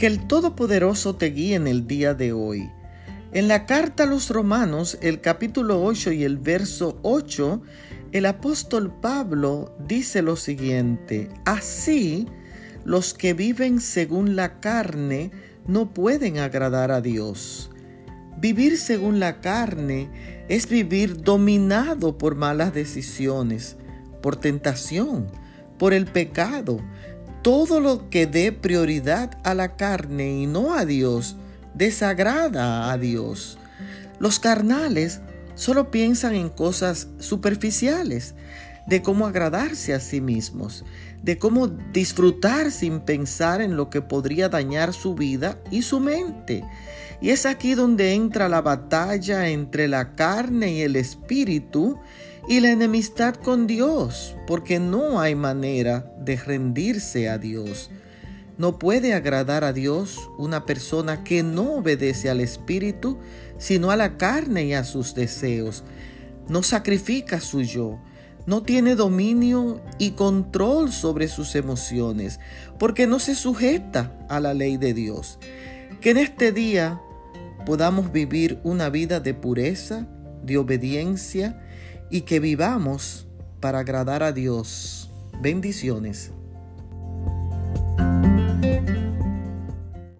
que el Todopoderoso te guíe en el día de hoy. En la carta a los Romanos, el capítulo 8 y el verso 8, el apóstol Pablo dice lo siguiente, así los que viven según la carne no pueden agradar a Dios. Vivir según la carne es vivir dominado por malas decisiones, por tentación, por el pecado. Todo lo que dé prioridad a la carne y no a Dios desagrada a Dios. Los carnales solo piensan en cosas superficiales, de cómo agradarse a sí mismos, de cómo disfrutar sin pensar en lo que podría dañar su vida y su mente. Y es aquí donde entra la batalla entre la carne y el espíritu y la enemistad con Dios, porque no hay manera de rendirse a Dios. No puede agradar a Dios una persona que no obedece al espíritu, sino a la carne y a sus deseos. No sacrifica su yo, no tiene dominio y control sobre sus emociones, porque no se sujeta a la ley de Dios. Que en este día podamos vivir una vida de pureza, de obediencia y que vivamos para agradar a Dios. Bendiciones.